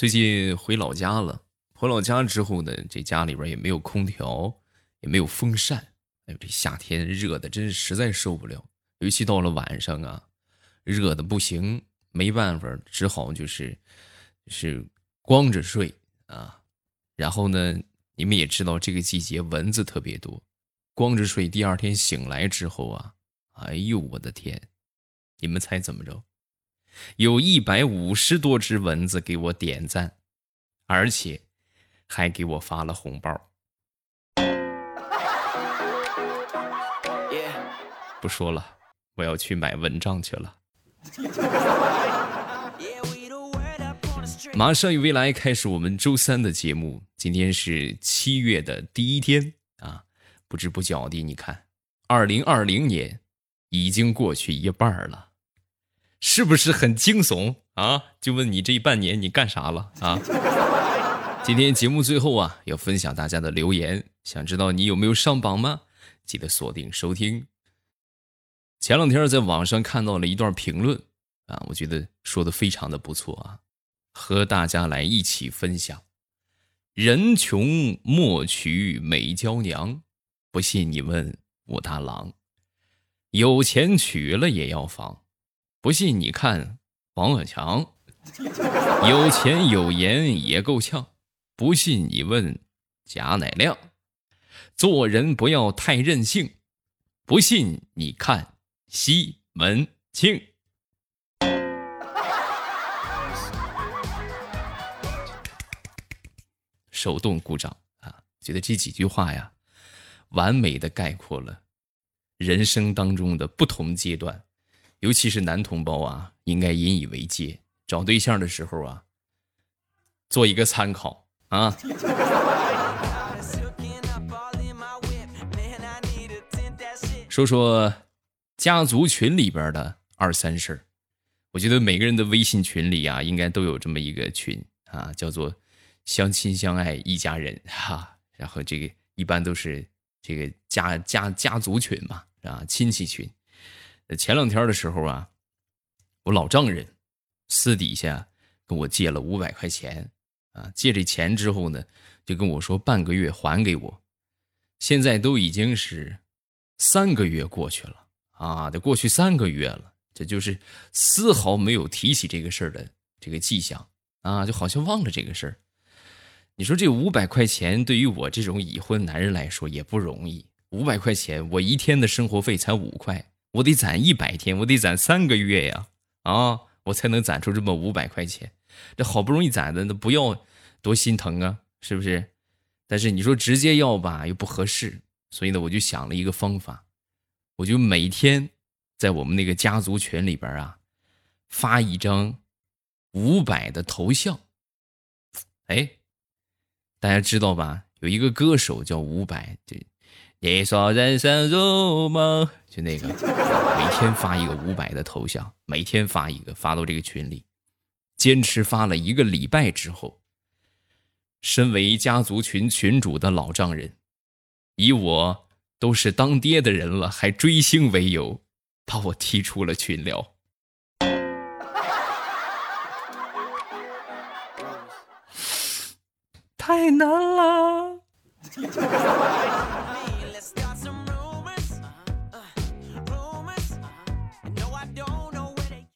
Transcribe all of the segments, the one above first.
最近回老家了，回老家之后呢，这家里边也没有空调，也没有风扇，哎呦，这夏天热的真是实在受不了，尤其到了晚上啊，热的不行，没办法，只好就是是光着睡啊。然后呢，你们也知道这个季节蚊子特别多，光着睡，第二天醒来之后啊，哎呦我的天，你们猜怎么着？有一百五十多只蚊子给我点赞，而且还给我发了红包。不说了，我要去买蚊帐去了。马上与未来开始我们周三的节目，今天是七月的第一天啊！不知不觉的，你看，二零二零年已经过去一半了。是不是很惊悚啊？就问你这半年你干啥了啊？今天节目最后啊，要分享大家的留言，想知道你有没有上榜吗？记得锁定收听。前两天在网上看到了一段评论啊，我觉得说的非常的不错啊，和大家来一起分享。人穷莫娶美娇娘，不信你问武大郎。有钱娶了也要房。不信你看王小强，有钱有颜也够呛。不信你问贾乃亮，做人不要太任性。不信你看西门庆。手动鼓掌啊！觉得这几句话呀，完美的概括了人生当中的不同阶段。尤其是男同胞啊，应该引以为戒。找对象的时候啊，做一个参考啊。说说家族群里边的二三事儿。我觉得每个人的微信群里啊，应该都有这么一个群啊，叫做“相亲相爱一家人”哈。然后这个一般都是这个家家家族群嘛，啊，亲戚群。前两天的时候啊，我老丈人私底下跟我借了五百块钱啊，借这钱之后呢，就跟我说半个月还给我。现在都已经是三个月过去了啊，得过去三个月了，这就是丝毫没有提起这个事儿的这个迹象啊，就好像忘了这个事儿。你说这五百块钱对于我这种已婚男人来说也不容易，五百块钱我一天的生活费才五块。我得攒一百天，我得攒三个月呀，啊，我才能攒出这么五百块钱。这好不容易攒的，那不要多心疼啊，是不是？但是你说直接要吧，又不合适。所以呢，我就想了一个方法，我就每天在我们那个家族群里边啊，发一张五百的头像。哎，大家知道吧？有一个歌手叫伍佰，这。你说人生如梦，就那个，每天发一个五百的头像，每天发一个，发到这个群里，坚持发了一个礼拜之后，身为家族群群主的老丈人，以我都是当爹的人了还追星为由，把我踢出了群聊。太难了。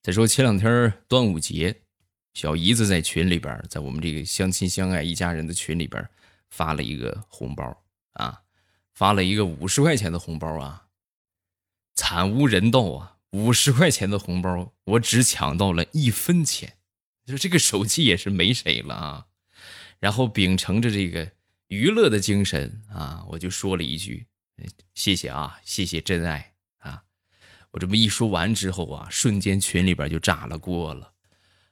再说前两天端午节，小姨子在群里边，在我们这个相亲相爱一家人的群里边发了一个红包啊，发了一个五十块钱的红包啊，惨无人道啊！五十块钱的红包，我只抢到了一分钱，就这个手气也是没谁了啊！然后秉承着这个娱乐的精神啊，我就说了一句：“谢谢啊，谢谢真爱。”我这么一说完之后啊，瞬间群里边就炸了锅了。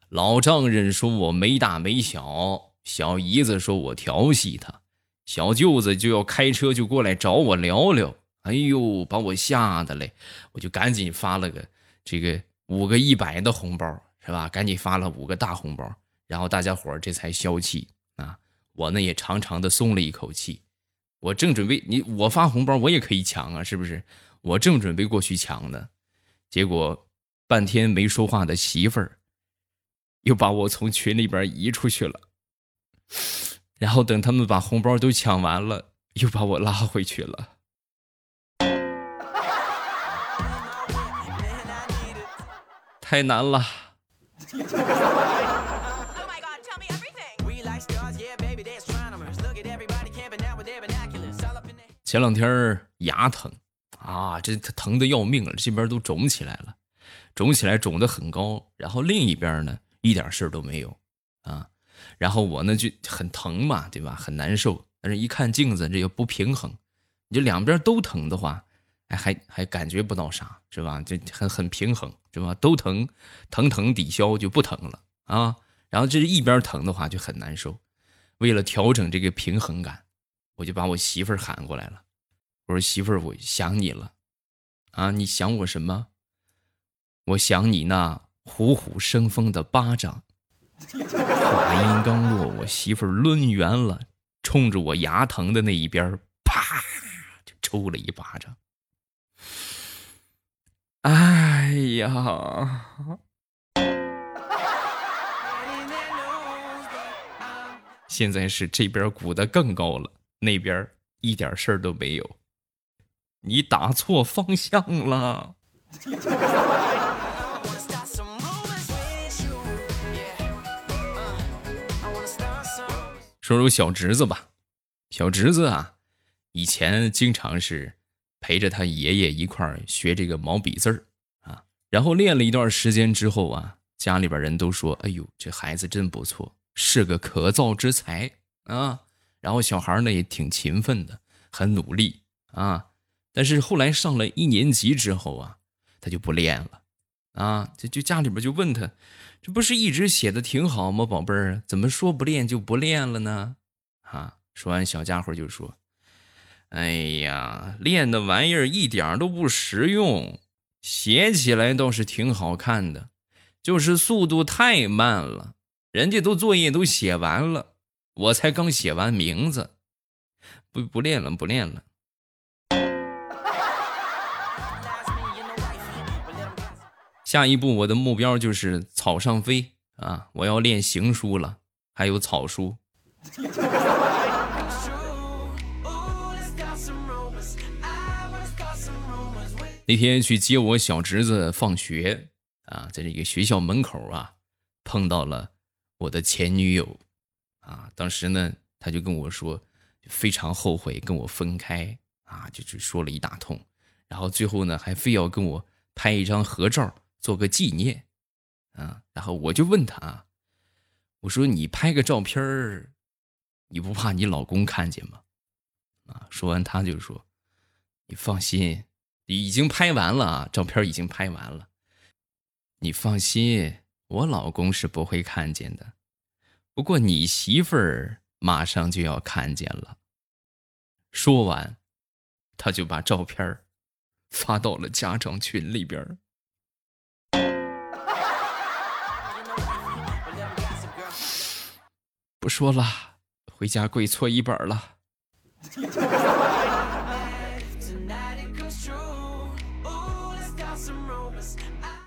老丈人说我没大没小，小姨子说我调戏他，小舅子就要开车就过来找我聊聊。哎呦，把我吓得嘞！我就赶紧发了个这个五个一百的红包，是吧？赶紧发了五个大红包，然后大家伙这才消气啊。我呢也长长的松了一口气。我正准备你我发红包，我也可以抢啊，是不是？我正准备过去抢呢，结果半天没说话的媳妇儿又把我从群里边移出去了。然后等他们把红包都抢完了，又把我拉回去了。太难了。前两天牙疼啊，这疼的要命了，这边都肿起来了，肿起来肿的很高，然后另一边呢一点事儿都没有啊，然后我呢就很疼嘛，对吧？很难受，但是一看镜子，这又不平衡，你就两边都疼的话，哎，还还感觉不到啥，是吧？就很很平衡，是吧？都疼，疼疼抵消就不疼了啊。然后这是一边疼的话就很难受，为了调整这个平衡感。我就把我媳妇儿喊过来了，我说：“媳妇儿，我想你了，啊，你想我什么？我想你那虎虎生风的巴掌。”话音刚落，我媳妇儿抡圆了，冲着我牙疼的那一边，啪就抽了一巴掌。哎呀！现在是这边鼓的更高了。那边一点事儿都没有，你打错方向了。说说小侄子吧，小侄子啊，以前经常是陪着他爷爷一块儿学这个毛笔字儿啊，然后练了一段时间之后啊，家里边人都说：“哎呦，这孩子真不错，是个可造之才啊。”然后小孩呢也挺勤奋的，很努力啊。但是后来上了一年级之后啊，他就不练了啊。就就家里边就问他，这不是一直写的挺好吗，宝贝儿？怎么说不练就不练了呢？啊！说完，小家伙就说：“哎呀，练的玩意儿一点都不实用，写起来倒是挺好看的，就是速度太慢了。人家都作业都写完了。”我才刚写完名字，不不练了，不练了。下一步我的目标就是草上飞啊！我要练行书了，还有草书。那天去接我小侄子放学啊，在这个学校门口啊，碰到了我的前女友。啊，当时呢，他就跟我说，非常后悔跟我分开啊，就就说了一大通，然后最后呢，还非要跟我拍一张合照做个纪念，啊，然后我就问他，我说你拍个照片儿，你不怕你老公看见吗？啊，说完他就说，你放心，已经拍完了啊，照片已经拍完了，你放心，我老公是不会看见的。不过你媳妇儿马上就要看见了。说完，他就把照片儿发到了家长群里边不说了，回家跪搓衣板了。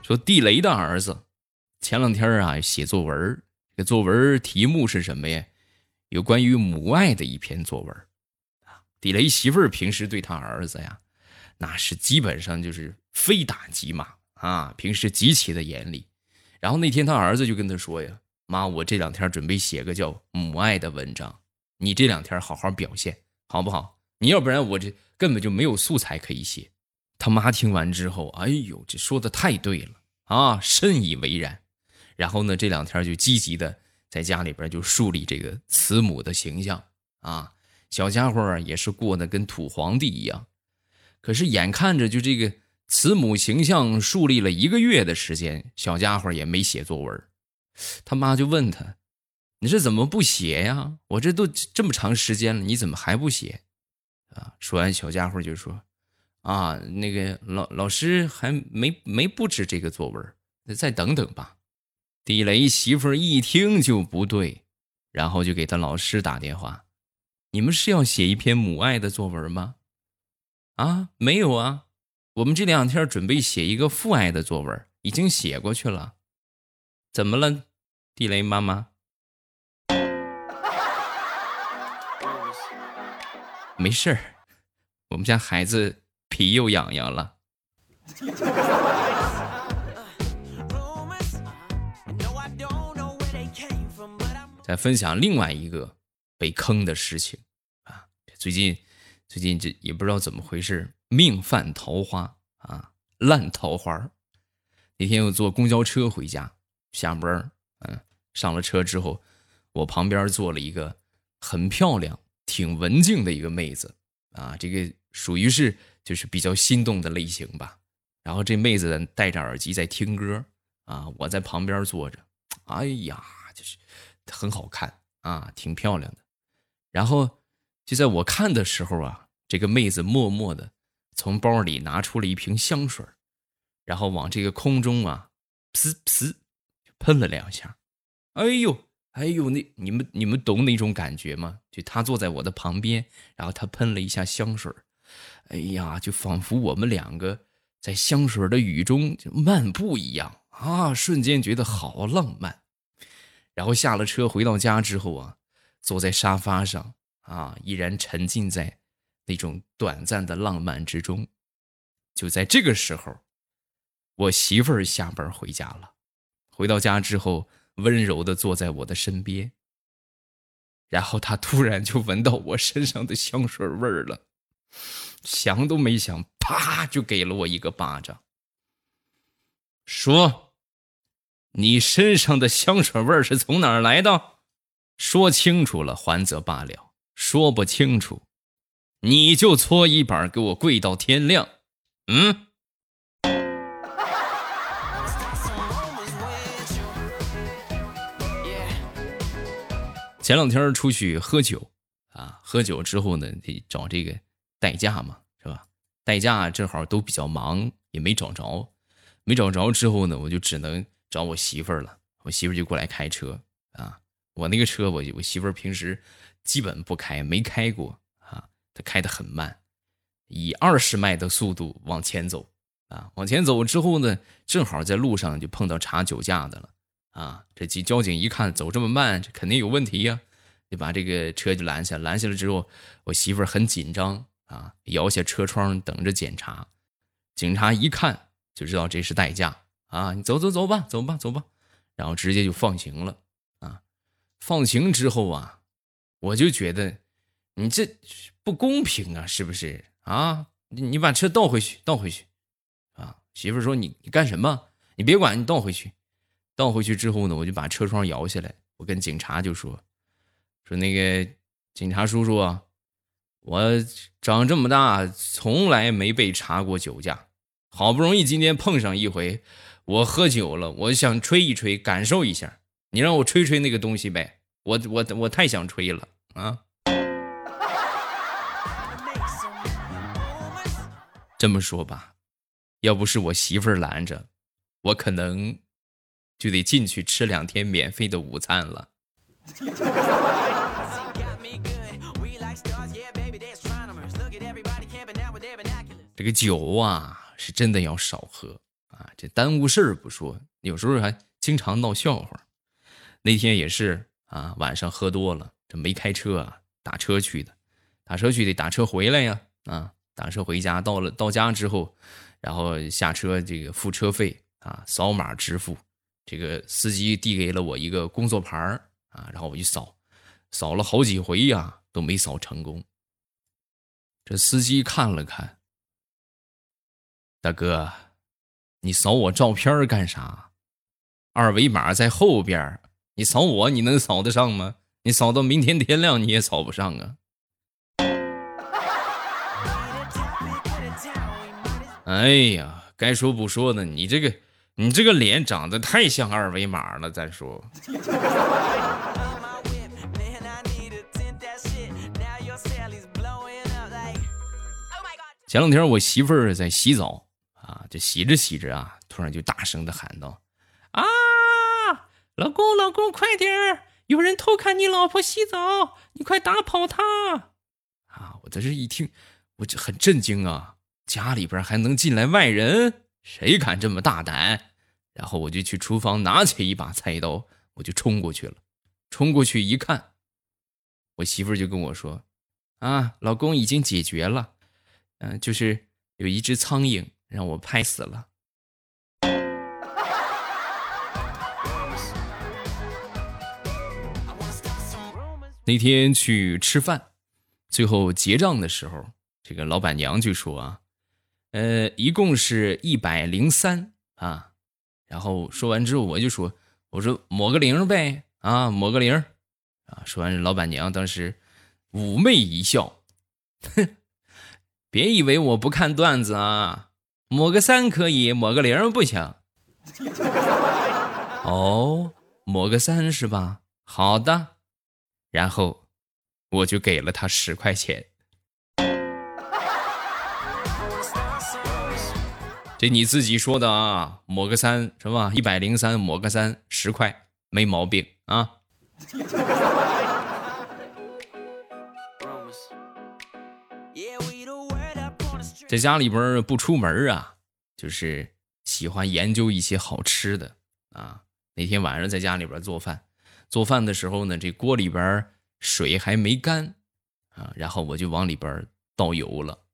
说地雷的儿子，前两天啊写作文这作文题目是什么呀？有关于母爱的一篇作文啊。地雷媳妇儿平时对他儿子呀，那是基本上就是非打即骂啊，平时极其的严厉。然后那天他儿子就跟他说呀：“妈，我这两天准备写个叫母爱的文章，你这两天好好表现，好不好？你要不然我这根本就没有素材可以写。”他妈听完之后，哎呦，这说的太对了啊，深以为然。然后呢，这两天就积极的在家里边就树立这个慈母的形象啊，小家伙也是过得跟土皇帝一样。可是眼看着就这个慈母形象树立了一个月的时间，小家伙也没写作文。他妈就问他：“你这怎么不写呀？我这都这么长时间了，你怎么还不写？”啊，说完小家伙就说：“啊，那个老老师还没没布置这个作文，那再等等吧。”地雷媳妇一听就不对，然后就给他老师打电话：“你们是要写一篇母爱的作文吗？”“啊，没有啊，我们这两天准备写一个父爱的作文，已经写过去了。”“怎么了？地雷妈妈。没事儿，我们家孩子皮又痒痒了。再分享另外一个被坑的事情啊！最近最近这也不知道怎么回事，命犯桃花啊，烂桃花。那天我坐公交车回家，下班嗯，上了车之后，我旁边坐了一个很漂亮、挺文静的一个妹子啊，这个属于是就是比较心动的类型吧。然后这妹子戴着耳机在听歌啊，我在旁边坐着，哎呀，就是。很好看啊，挺漂亮的。然后就在我看的时候啊，这个妹子默默的从包里拿出了一瓶香水，然后往这个空中啊，噗噗喷了两下。哎呦，哎呦，那你们你们懂那种感觉吗？就她坐在我的旁边，然后她喷了一下香水，哎呀，就仿佛我们两个在香水的雨中漫步一样啊，瞬间觉得好浪漫。然后下了车回到家之后啊，坐在沙发上啊，依然沉浸在那种短暂的浪漫之中。就在这个时候，我媳妇儿下班回家了，回到家之后，温柔的坐在我的身边。然后他突然就闻到我身上的香水味儿了，想都没想，啪就给了我一个巴掌，说。你身上的香水味是从哪儿来的？说清楚了还则罢了，说不清楚，你就搓衣板给我跪到天亮。嗯。前两天出去喝酒啊，喝酒之后呢，得找这个代驾嘛，是吧？代驾正好都比较忙，也没找着，没找着之后呢，我就只能。找我媳妇儿了，我媳妇儿就过来开车啊。我那个车，我我媳妇儿平时基本不开，没开过啊。她开的很慢，以二十迈的速度往前走啊。往前走之后呢，正好在路上就碰到查酒驾的了啊。这交交警一看走这么慢，这肯定有问题呀，就把这个车就拦下。拦下了之后，我媳妇儿很紧张啊，摇下车窗等着检查。警察一看就知道这是代驾。啊，你走走走吧，走吧走吧，然后直接就放行了啊！放行之后啊，我就觉得你这不公平啊，是不是啊？你你把车倒回去，倒回去啊！媳妇说你你干什么？你别管，你倒回去。倒回去之后呢，我就把车窗摇下来，我跟警察就说说那个警察叔叔啊，我长这么大从来没被查过酒驾，好不容易今天碰上一回。我喝酒了，我想吹一吹，感受一下。你让我吹吹那个东西呗，我我我太想吹了啊！这么说吧，要不是我媳妇拦着，我可能就得进去吃两天免费的午餐了。这个酒啊，是真的要少喝。啊，这耽误事儿不说，有时候还经常闹笑话。那天也是啊，晚上喝多了，这没开车啊，打车去的，打车去得打车回来呀。啊，打车回家，到了到家之后，然后下车这个付车费啊，扫码支付。这个司机递给了我一个工作牌啊，然后我就扫，扫了好几回呀，都没扫成功。这司机看了看，大哥。你扫我照片干啥？二维码在后边，你扫我你能扫得上吗？你扫到明天天亮你也扫不上啊！哎呀，该说不说的，你这个你这个脸长得太像二维码了。再说，前两天我媳妇儿在洗澡。啊，就洗着洗着啊，突然就大声的喊道：“啊，老公，老公，快点儿！有人偷看你老婆洗澡，你快打跑他！”啊，我在这一听，我就很震惊啊，家里边还能进来外人？谁敢这么大胆？然后我就去厨房拿起一把菜刀，我就冲过去了。冲过去一看，我媳妇就跟我说：“啊，老公已经解决了，嗯，就是有一只苍蝇让我拍死了。”那天去吃饭，最后结账的时候，这个老板娘就说：“啊，呃，一共是一百零三啊。”然后说完之后，我就说：“我说抹个零呗，啊，抹个零。”啊，说完，老板娘当时妩媚一笑：“哼，别以为我不看段子啊，抹个三可以，抹个零不行。”哦，抹个三是吧？好的。然后，我就给了他十块钱。这你自己说的啊，抹个三是吧？一百零三，抹个三，十块，没毛病啊。在家里边不出门啊，就是喜欢研究一些好吃的啊。那天晚上在家里边做饭。做饭的时候呢，这锅里边水还没干，啊，然后我就往里边倒油了。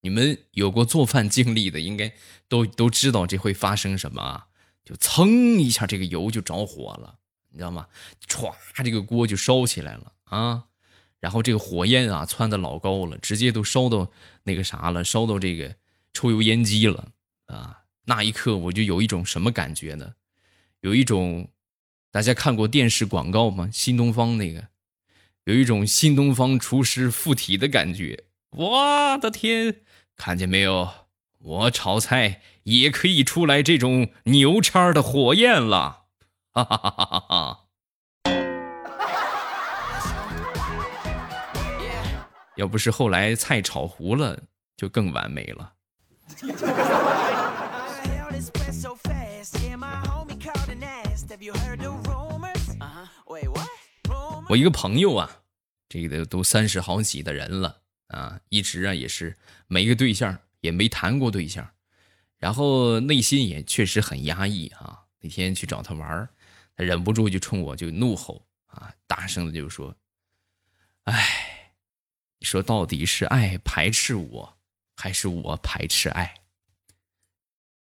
你们有过做饭经历的，应该都都知道这会发生什么啊？就噌一下，这个油就着火了，你知道吗？歘，这个锅就烧起来了啊！然后这个火焰啊，窜的老高了，直接都烧到那个啥了，烧到这个抽油烟机了啊！那一刻，我就有一种什么感觉呢？有一种。大家看过电视广告吗？新东方那个，有一种新东方厨师附体的感觉。我的天，看见没有？我炒菜也可以出来这种牛叉的火焰了！哈哈哈哈哈哈！要不是后来菜炒糊了，就更完美了。我一个朋友啊，这个都三十好几的人了啊，一直啊也是没个对象，也没谈过对象，然后内心也确实很压抑啊。那天去找他玩他忍不住就冲我就怒吼啊，大声的就说：“哎，你说到底是爱排斥我，还是我排斥爱？”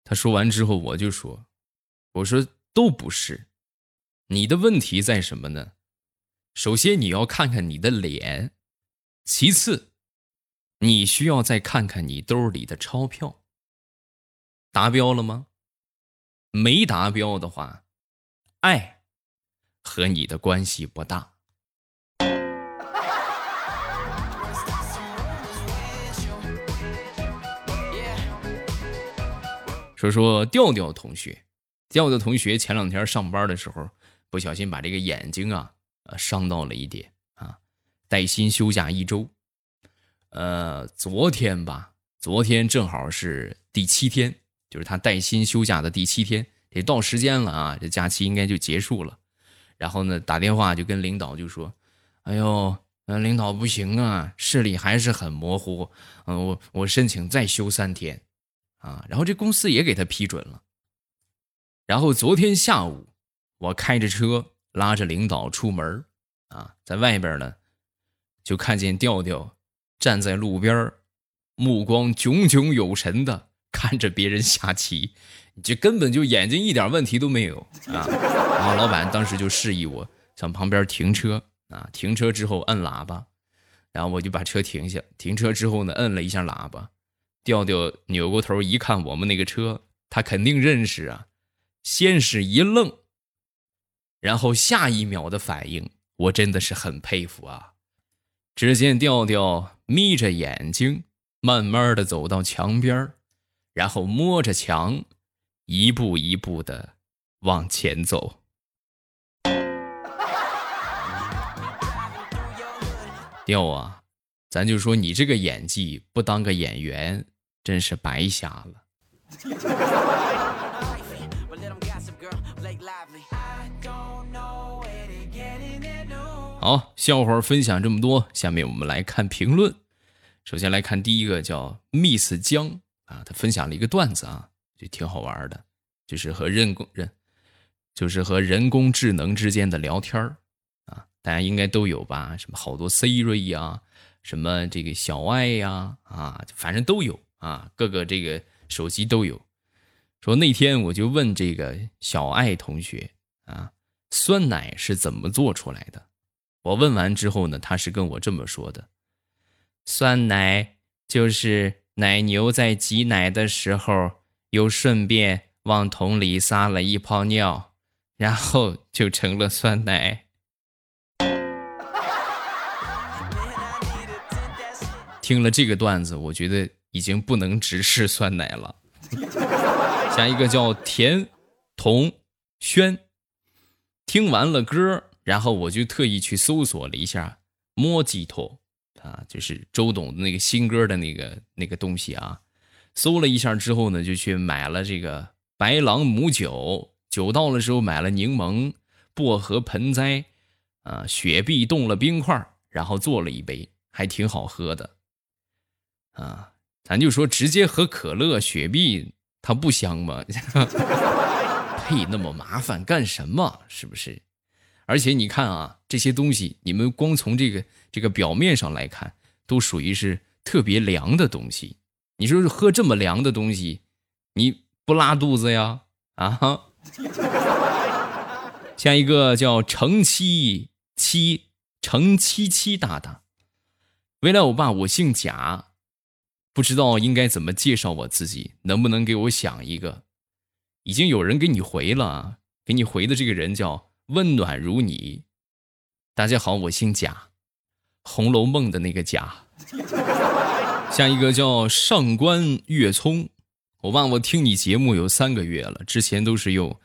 他说完之后，我就说：“我说都不是，你的问题在什么呢？”首先，你要看看你的脸；其次，你需要再看看你兜里的钞票。达标了吗？没达标的话，爱和你的关系不大。说说调调同学，调调同学前两天上班的时候，不小心把这个眼睛啊。呃，伤到了一点啊，带薪休假一周。呃，昨天吧，昨天正好是第七天，就是他带薪休假的第七天，得到时间了啊，这假期应该就结束了。然后呢，打电话就跟领导就说：“哎呦，呃，领导不行啊，视力还是很模糊，嗯，我我申请再休三天，啊，然后这公司也给他批准了。然后昨天下午，我开着车。”拉着领导出门啊，在外边呢，就看见调调站在路边目光炯炯有神的看着别人下棋，这根本就眼睛一点问题都没有啊。然后老板当时就示意我向旁边停车啊，停车之后摁喇叭，然后我就把车停下。停车之后呢，摁了一下喇叭，调调扭过头一看我们那个车，他肯定认识啊，先是一愣。然后下一秒的反应，我真的是很佩服啊！只见调调眯着眼睛，慢慢的走到墙边然后摸着墙，一步一步的往前走。调啊，咱就说你这个演技不当个演员，真是白瞎了。好，笑话分享这么多，下面我们来看评论。首先来看第一个，叫 Miss 江啊，他分享了一个段子啊，就挺好玩的，就是和任任就是和人工智能之间的聊天啊，大家应该都有吧？什么好多 Siri 呀，什么这个小爱呀，啊，反正都有啊，各个这个手机都有。说那天我就问这个小爱同学啊，酸奶是怎么做出来的？我问完之后呢，他是跟我这么说的：酸奶就是奶牛在挤奶的时候，又顺便往桶里撒了一泡尿。然后就成了酸奶。听了这个段子，我觉得已经不能直视酸奶了。下一个叫田同轩，听完了歌，然后我就特意去搜索了一下“摸鸡头”，啊，就是周董的那个新歌的那个那个东西啊。搜了一下之后呢，就去买了这个白朗姆酒。酒到了之后，买了柠檬、薄荷盆栽，啊，雪碧冻了冰块，然后做了一杯，还挺好喝的。啊，咱就说直接喝可乐、雪碧，它不香吗？配那么麻烦干什么？是不是？而且你看啊，这些东西，你们光从这个这个表面上来看，都属于是特别凉的东西。你说是喝这么凉的东西，你不拉肚子呀？啊？下一个叫程七七程七七大大，未来我爸，我姓贾，不知道应该怎么介绍我自己，能不能给我想一个？已经有人给你回了，给你回的这个人叫温暖如你。大家好，我姓贾，《红楼梦》的那个贾。下一个叫上官月聪。我忘我听你节目有三个月了，之前都是用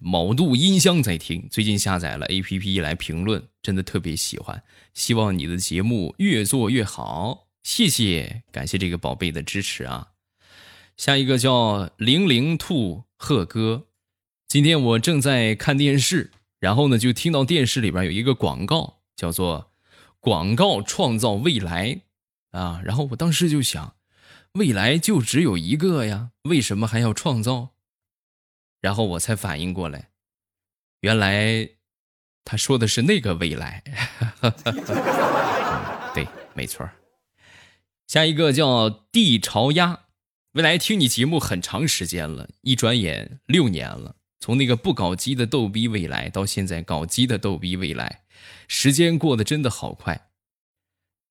某度音箱在听，最近下载了 A P P 来评论，真的特别喜欢。希望你的节目越做越好，谢谢，感谢这个宝贝的支持啊！下一个叫零零兔贺哥，今天我正在看电视，然后呢就听到电视里边有一个广告，叫做“广告创造未来”，啊，然后我当时就想。未来就只有一个呀，为什么还要创造？然后我才反应过来，原来他说的是那个未来。对，没错。下一个叫地潮鸭，未来听你节目很长时间了，一转眼六年了，从那个不搞基的逗逼未来到现在搞基的逗逼未来，时间过得真的好快。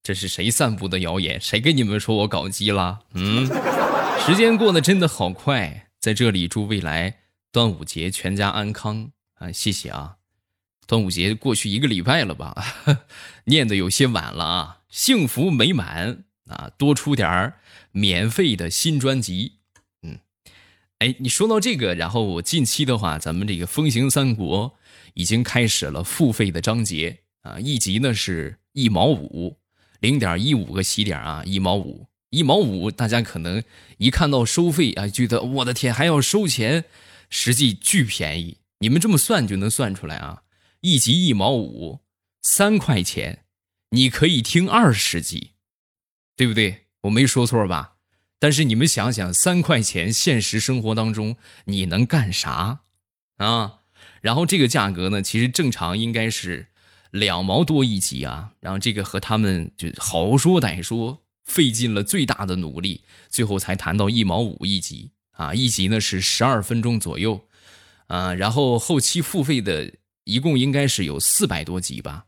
这是谁散布的谣言？谁跟你们说我搞基了？嗯，时间过得真的好快，在这里祝未来端午节全家安康啊！谢谢啊，端午节过去一个礼拜了吧？念的有些晚了啊，幸福美满啊，多出点儿免费的新专辑。哎，你说到这个，然后我近期的话，咱们这个风行三国已经开始了付费的章节啊，一集呢是一毛五。零点一五个起点啊，一毛五，一毛五，大家可能一看到收费啊，觉得我的天还要收钱，实际巨便宜。你们这么算就能算出来啊，一集一毛五，三块钱，你可以听二十集，对不对？我没说错吧？但是你们想想，三块钱，现实生活当中你能干啥啊？然后这个价格呢，其实正常应该是。两毛多一集啊，然后这个和他们就好说歹说，费尽了最大的努力，最后才谈到一毛五一集啊，一集呢是十二分钟左右，啊，然后后期付费的一共应该是有四百多集吧，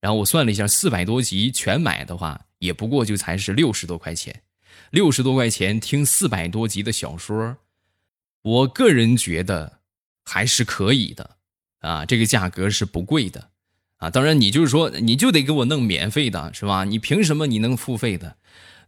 然后我算了一下，四百多集全买的话，也不过就才是六十多块钱，六十多块钱听四百多集的小说，我个人觉得还是可以的，啊，这个价格是不贵的。啊，当然，你就是说，你就得给我弄免费的，是吧？你凭什么你能付费的？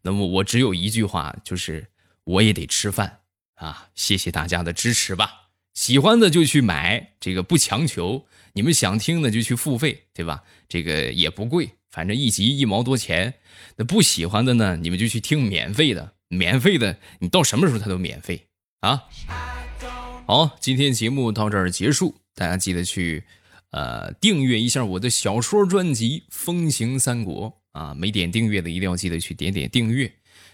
那么我只有一句话，就是我也得吃饭啊！谢谢大家的支持吧，喜欢的就去买，这个不强求。你们想听的就去付费，对吧？这个也不贵，反正一集一毛多钱。那不喜欢的呢，你们就去听免费的，免费的你到什么时候它都免费啊！好，今天节目到这儿结束，大家记得去。呃，订阅一下我的小说专辑《风行三国》啊！没点订阅的一定要记得去点点订阅，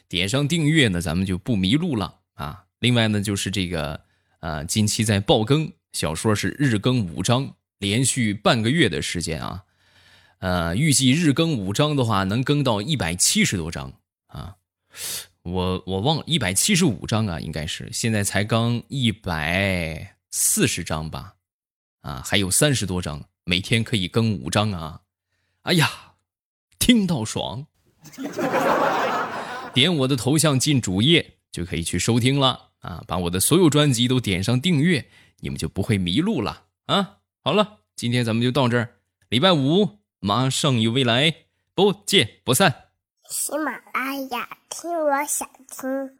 点上订阅呢，咱们就不迷路了啊！另外呢，就是这个呃，近期在爆更，小说是日更五章，连续半个月的时间啊。呃，预计日更五章的话，能更到一百七十多章啊。我我忘了一百七十五章啊，应该是现在才刚一百四十章吧？啊，还有三十多章，每天可以更五章啊！哎呀，听到爽！点我的头像进主页就可以去收听了啊！把我的所有专辑都点上订阅，你们就不会迷路了啊！好了，今天咱们就到这儿，礼拜五马上与未来，不见不散。喜马拉雅，听我想听。